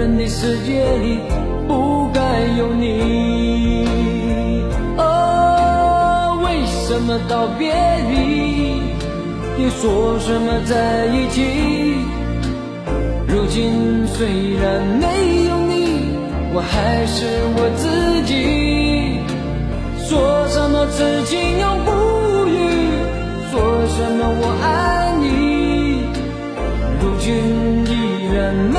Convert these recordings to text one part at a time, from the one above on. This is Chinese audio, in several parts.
人的世界里不该有你。哦，为什么道别离，又说什么在一起？如今虽然没有你，我还是我自己。说什么此情永不渝，说什么我爱你。如今依然没，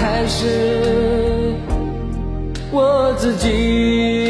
还是我自己。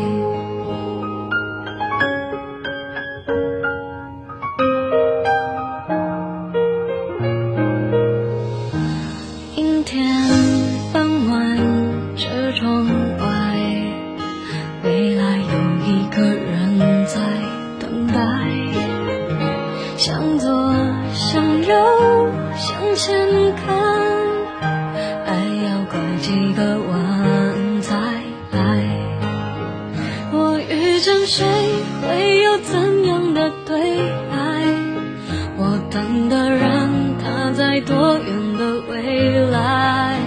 多远的未来？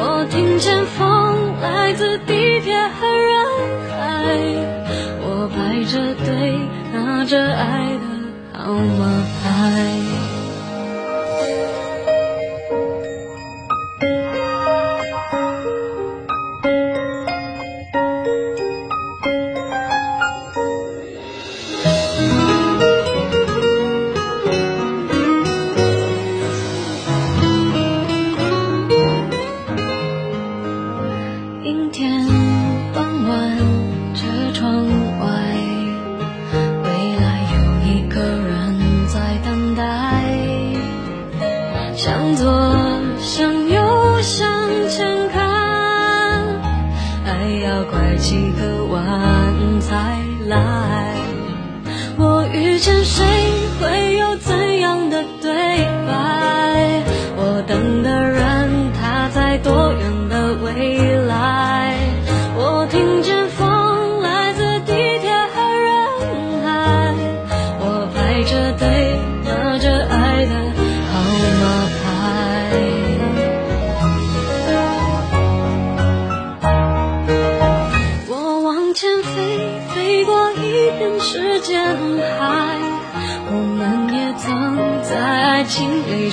我听见风来自地铁和人海，我排着队拿着爱的号码牌。几个弯才来。我遇见谁，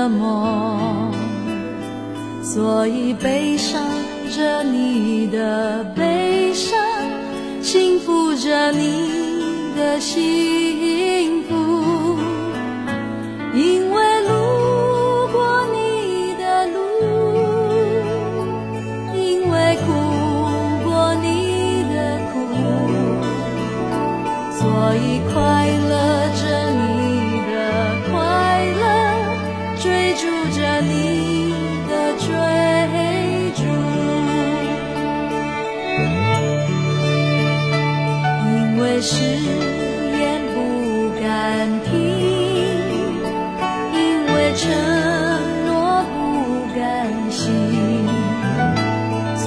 的梦所以悲伤着你的悲伤幸福着你的幸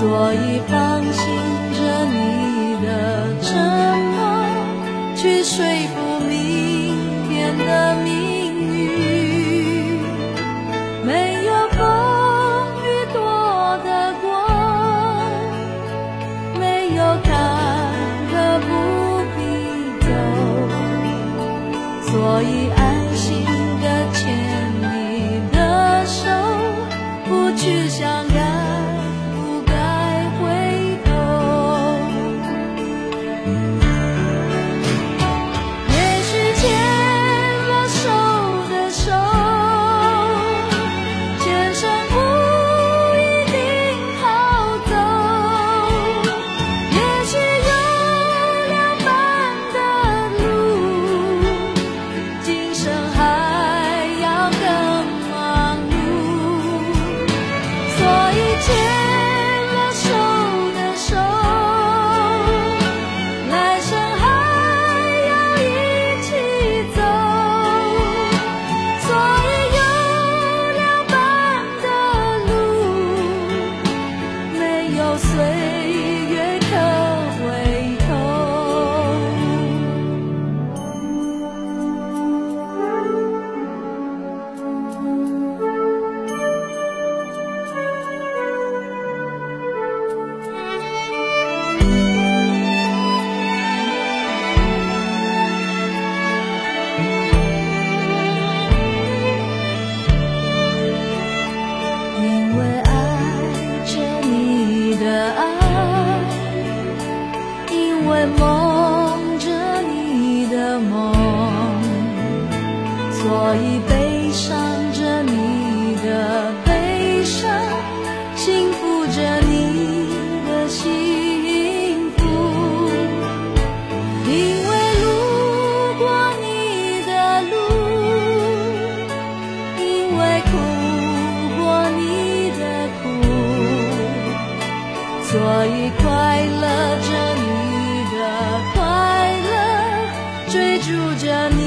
所以放心着你的沉默，去说服明天的命运。没有风雨躲得过，没有坎坷不必走，所以爱着你的幸福。因为路过你的路，因为哭过你的苦，所以快乐着你的快乐，追逐着你。